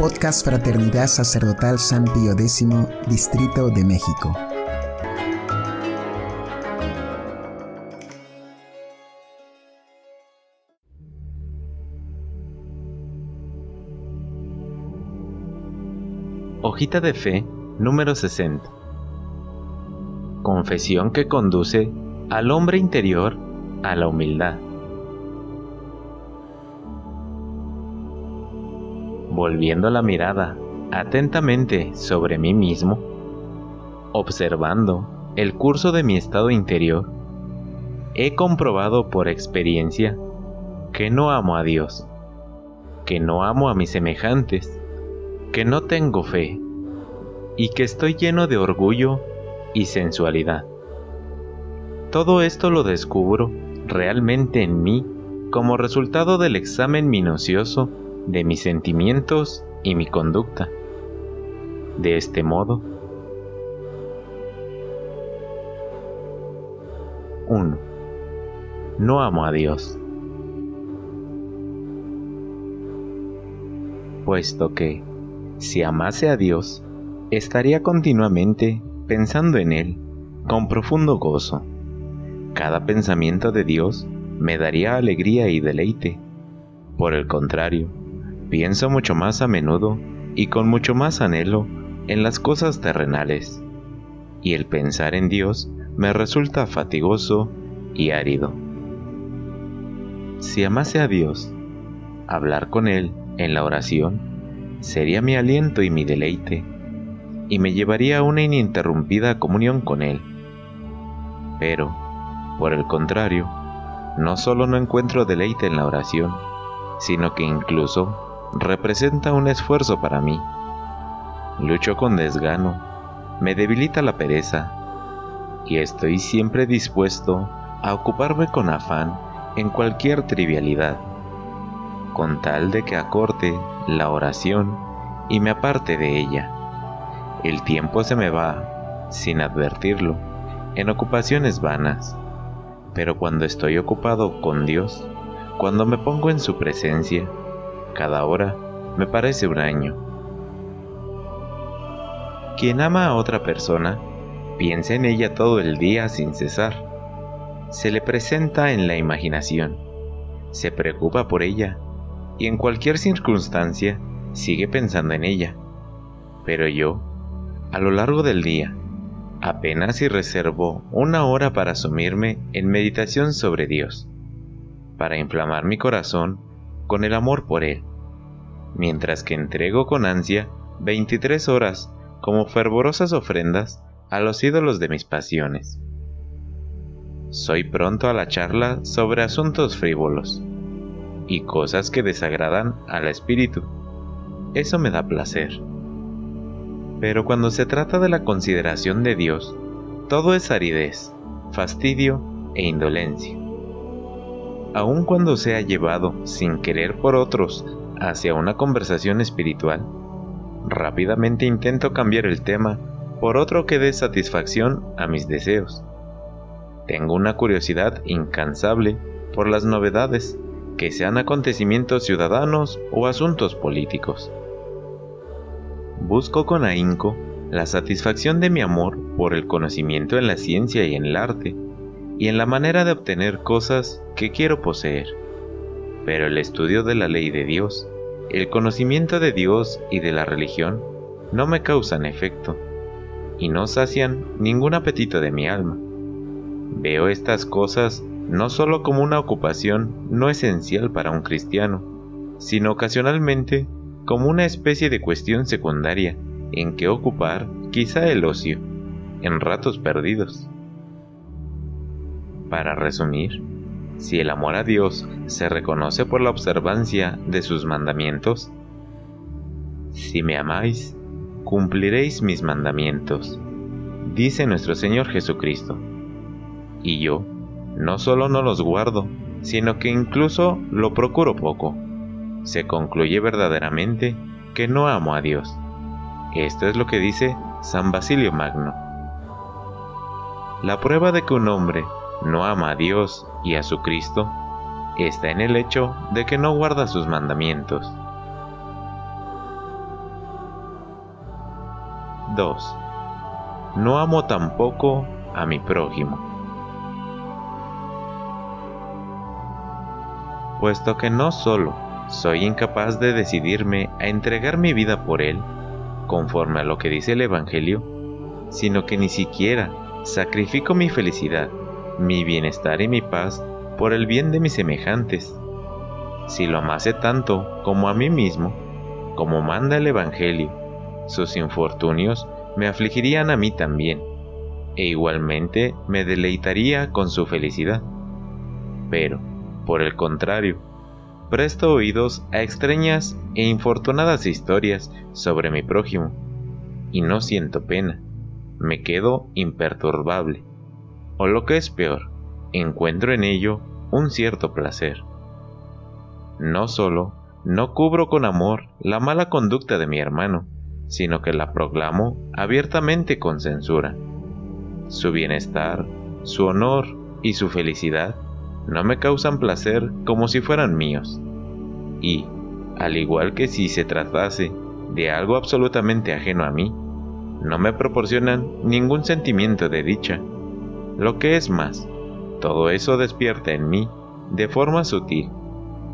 Podcast Fraternidad Sacerdotal San Pío X, Distrito de México. Hojita de Fe número 60. Confesión que conduce al hombre interior a la humildad. Volviendo la mirada atentamente sobre mí mismo, observando el curso de mi estado interior, he comprobado por experiencia que no amo a Dios, que no amo a mis semejantes, que no tengo fe y que estoy lleno de orgullo y sensualidad. Todo esto lo descubro realmente en mí como resultado del examen minucioso de mis sentimientos y mi conducta. De este modo, 1. No amo a Dios. Puesto que si amase a Dios, estaría continuamente pensando en Él con profundo gozo. Cada pensamiento de Dios me daría alegría y deleite. Por el contrario, pienso mucho más a menudo y con mucho más anhelo en las cosas terrenales, y el pensar en Dios me resulta fatigoso y árido. Si amase a Dios, hablar con Él en la oración sería mi aliento y mi deleite, y me llevaría a una ininterrumpida comunión con Él. Pero, por el contrario, no solo no encuentro deleite en la oración, sino que incluso representa un esfuerzo para mí. Lucho con desgano, me debilita la pereza, y estoy siempre dispuesto a ocuparme con afán en cualquier trivialidad con tal de que acorte la oración y me aparte de ella. El tiempo se me va, sin advertirlo, en ocupaciones vanas, pero cuando estoy ocupado con Dios, cuando me pongo en su presencia, cada hora me parece un año. Quien ama a otra persona, piensa en ella todo el día sin cesar. Se le presenta en la imaginación, se preocupa por ella y en cualquier circunstancia sigue pensando en ella. Pero yo, a lo largo del día, apenas si reservo una hora para sumirme en meditación sobre Dios, para inflamar mi corazón con el amor por Él, mientras que entrego con ansia 23 horas como fervorosas ofrendas a los ídolos de mis pasiones. Soy pronto a la charla sobre asuntos frívolos, y cosas que desagradan al espíritu. Eso me da placer. Pero cuando se trata de la consideración de Dios, todo es aridez, fastidio e indolencia. Aun cuando sea llevado sin querer por otros hacia una conversación espiritual, rápidamente intento cambiar el tema por otro que dé satisfacción a mis deseos. Tengo una curiosidad incansable por las novedades que sean acontecimientos ciudadanos o asuntos políticos. Busco con ahínco la satisfacción de mi amor por el conocimiento en la ciencia y en el arte, y en la manera de obtener cosas que quiero poseer. Pero el estudio de la ley de Dios, el conocimiento de Dios y de la religión no me causan efecto, y no sacian ningún apetito de mi alma. Veo estas cosas no solo como una ocupación no esencial para un cristiano, sino ocasionalmente como una especie de cuestión secundaria en que ocupar quizá el ocio, en ratos perdidos. Para resumir, si el amor a Dios se reconoce por la observancia de sus mandamientos, si me amáis, cumpliréis mis mandamientos, dice nuestro Señor Jesucristo. Y yo, no solo no los guardo, sino que incluso lo procuro poco. Se concluye verdaderamente que no amo a Dios. Esto es lo que dice San Basilio Magno. La prueba de que un hombre no ama a Dios y a su Cristo está en el hecho de que no guarda sus mandamientos. 2. No amo tampoco a mi prójimo. Puesto que no solo soy incapaz de decidirme a entregar mi vida por Él, conforme a lo que dice el Evangelio, sino que ni siquiera sacrifico mi felicidad, mi bienestar y mi paz por el bien de mis semejantes. Si lo amase tanto como a mí mismo, como manda el Evangelio, sus infortunios me afligirían a mí también, e igualmente me deleitaría con su felicidad. Pero, por el contrario, presto oídos a extrañas e infortunadas historias sobre mi prójimo, y no siento pena, me quedo imperturbable, o lo que es peor, encuentro en ello un cierto placer. No solo no cubro con amor la mala conducta de mi hermano, sino que la proclamo abiertamente con censura. Su bienestar, su honor y su felicidad no me causan placer como si fueran míos. Y, al igual que si se tratase de algo absolutamente ajeno a mí, no me proporcionan ningún sentimiento de dicha. Lo que es más, todo eso despierta en mí, de forma sutil,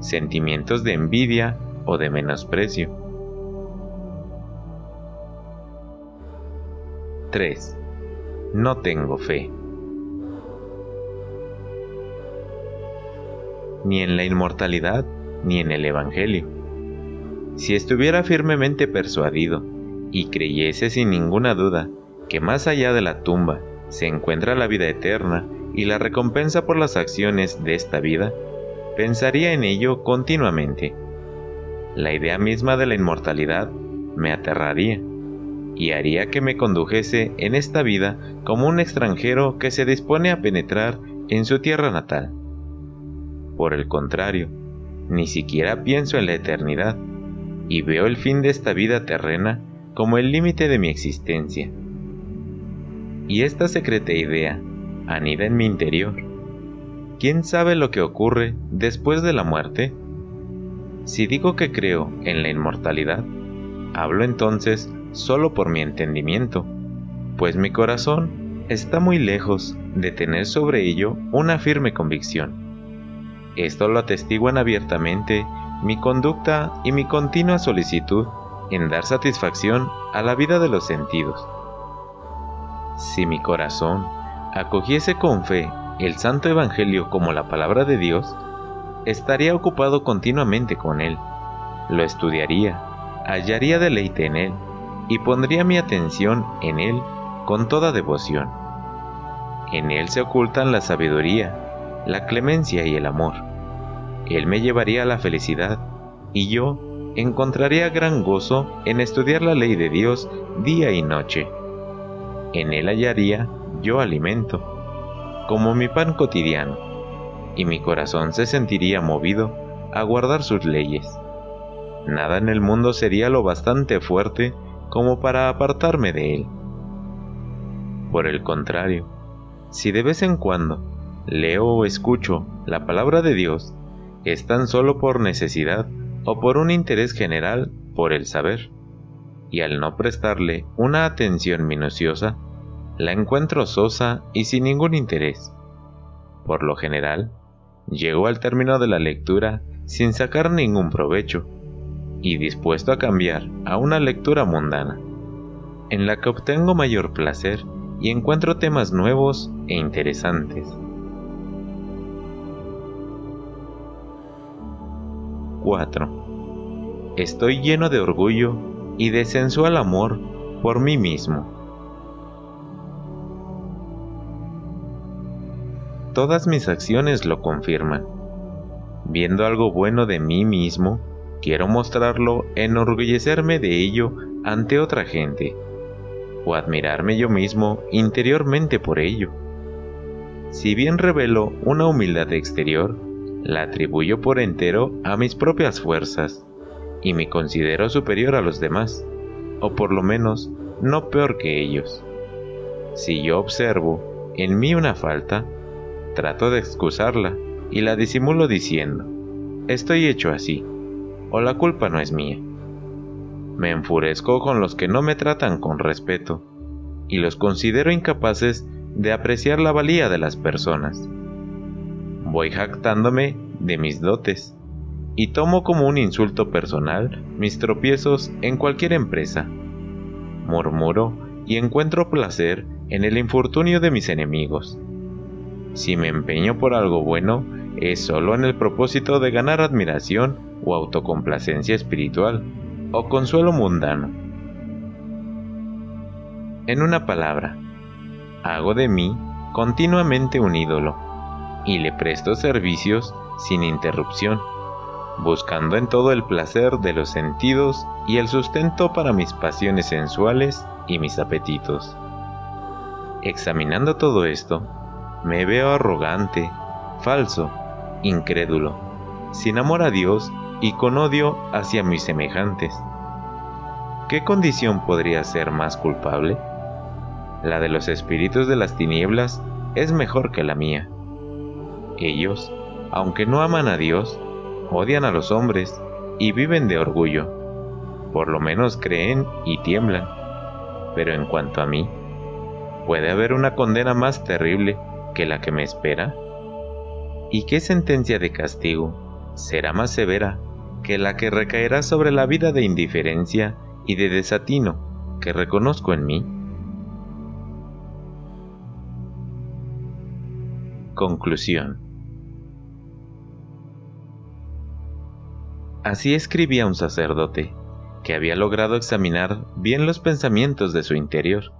sentimientos de envidia o de menosprecio. 3. No tengo fe. Ni en la inmortalidad ni en el Evangelio. Si estuviera firmemente persuadido y creyese sin ninguna duda que más allá de la tumba se encuentra la vida eterna y la recompensa por las acciones de esta vida, pensaría en ello continuamente. La idea misma de la inmortalidad me aterraría y haría que me condujese en esta vida como un extranjero que se dispone a penetrar en su tierra natal. Por el contrario, ni siquiera pienso en la eternidad y veo el fin de esta vida terrena como el límite de mi existencia. Y esta secreta idea anida en mi interior. ¿Quién sabe lo que ocurre después de la muerte? Si digo que creo en la inmortalidad, hablo entonces solo por mi entendimiento, pues mi corazón está muy lejos de tener sobre ello una firme convicción. Esto lo atestiguan abiertamente mi conducta y mi continua solicitud en dar satisfacción a la vida de los sentidos. Si mi corazón acogiese con fe el Santo Evangelio como la palabra de Dios, estaría ocupado continuamente con él, lo estudiaría, hallaría deleite en él y pondría mi atención en él con toda devoción. En él se ocultan la sabiduría, la clemencia y el amor. Él me llevaría a la felicidad y yo encontraría gran gozo en estudiar la ley de Dios día y noche. En él hallaría yo alimento, como mi pan cotidiano, y mi corazón se sentiría movido a guardar sus leyes. Nada en el mundo sería lo bastante fuerte como para apartarme de él. Por el contrario, si de vez en cuando leo o escucho la palabra de Dios, es tan solo por necesidad o por un interés general por el saber, y al no prestarle una atención minuciosa, la encuentro sosa y sin ningún interés. Por lo general, llego al término de la lectura sin sacar ningún provecho, y dispuesto a cambiar a una lectura mundana, en la que obtengo mayor placer y encuentro temas nuevos e interesantes. 4. Estoy lleno de orgullo y de sensual amor por mí mismo. Todas mis acciones lo confirman. Viendo algo bueno de mí mismo, quiero mostrarlo, enorgullecerme de ello ante otra gente, o admirarme yo mismo interiormente por ello. Si bien revelo una humildad exterior, la atribuyo por entero a mis propias fuerzas, y me considero superior a los demás, o por lo menos no peor que ellos. Si yo observo en mí una falta, trato de excusarla y la disimulo diciendo, estoy hecho así, o la culpa no es mía. Me enfurezco con los que no me tratan con respeto y los considero incapaces de apreciar la valía de las personas. Voy jactándome de mis dotes y tomo como un insulto personal mis tropiezos en cualquier empresa. Murmuro y encuentro placer en el infortunio de mis enemigos. Si me empeño por algo bueno, es solo en el propósito de ganar admiración o autocomplacencia espiritual o consuelo mundano. En una palabra, hago de mí continuamente un ídolo y le presto servicios sin interrupción, buscando en todo el placer de los sentidos y el sustento para mis pasiones sensuales y mis apetitos. Examinando todo esto, me veo arrogante, falso, incrédulo, sin amor a Dios y con odio hacia mis semejantes. ¿Qué condición podría ser más culpable? La de los espíritus de las tinieblas es mejor que la mía. Ellos, aunque no aman a Dios, odian a los hombres y viven de orgullo. Por lo menos creen y tiemblan. Pero en cuanto a mí, ¿puede haber una condena más terrible que la que me espera? ¿Y qué sentencia de castigo será más severa que la que recaerá sobre la vida de indiferencia y de desatino que reconozco en mí? Conclusión Así escribía un sacerdote, que había logrado examinar bien los pensamientos de su interior,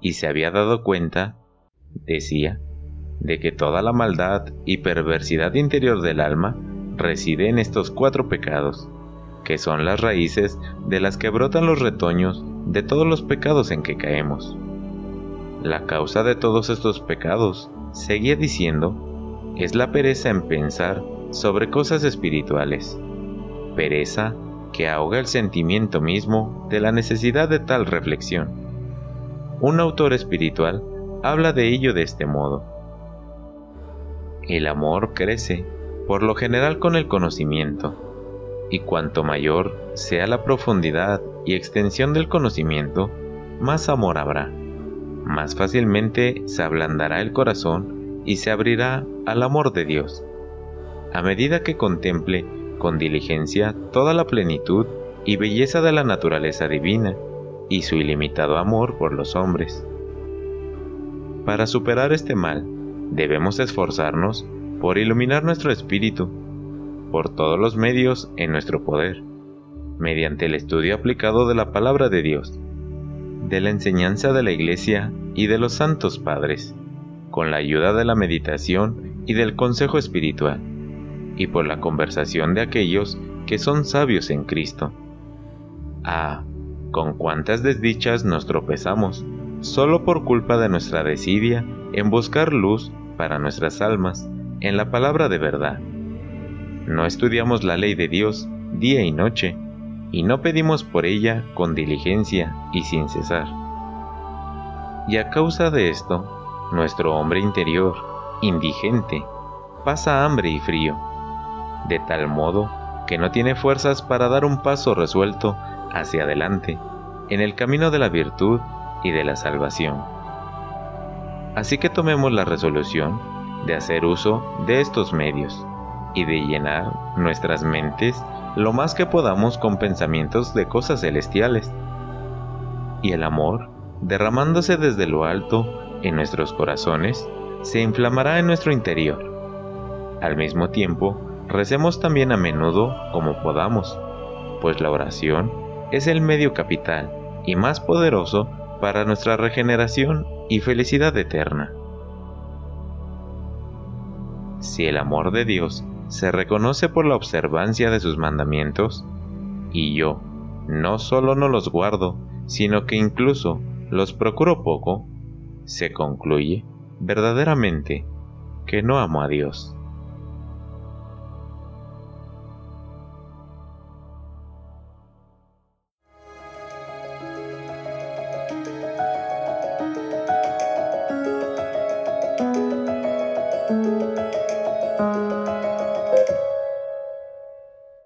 y se había dado cuenta, decía, de que toda la maldad y perversidad interior del alma reside en estos cuatro pecados, que son las raíces de las que brotan los retoños de todos los pecados en que caemos. La causa de todos estos pecados, seguía diciendo, es la pereza en pensar sobre cosas espirituales pereza que ahoga el sentimiento mismo de la necesidad de tal reflexión. Un autor espiritual habla de ello de este modo. El amor crece, por lo general con el conocimiento, y cuanto mayor sea la profundidad y extensión del conocimiento, más amor habrá. Más fácilmente se ablandará el corazón y se abrirá al amor de Dios. A medida que contemple con diligencia toda la plenitud y belleza de la naturaleza divina y su ilimitado amor por los hombres. Para superar este mal, debemos esforzarnos por iluminar nuestro espíritu por todos los medios en nuestro poder, mediante el estudio aplicado de la palabra de Dios, de la enseñanza de la Iglesia y de los santos padres, con la ayuda de la meditación y del consejo espiritual y por la conversación de aquellos que son sabios en Cristo. Ah, con cuántas desdichas nos tropezamos, solo por culpa de nuestra desidia en buscar luz para nuestras almas en la palabra de verdad. No estudiamos la ley de Dios día y noche, y no pedimos por ella con diligencia y sin cesar. Y a causa de esto, nuestro hombre interior, indigente, pasa hambre y frío, de tal modo que no tiene fuerzas para dar un paso resuelto hacia adelante en el camino de la virtud y de la salvación. Así que tomemos la resolución de hacer uso de estos medios y de llenar nuestras mentes lo más que podamos con pensamientos de cosas celestiales. Y el amor, derramándose desde lo alto en nuestros corazones, se inflamará en nuestro interior. Al mismo tiempo, Recemos también a menudo como podamos, pues la oración es el medio capital y más poderoso para nuestra regeneración y felicidad eterna. Si el amor de Dios se reconoce por la observancia de sus mandamientos, y yo no solo no los guardo, sino que incluso los procuro poco, se concluye verdaderamente que no amo a Dios.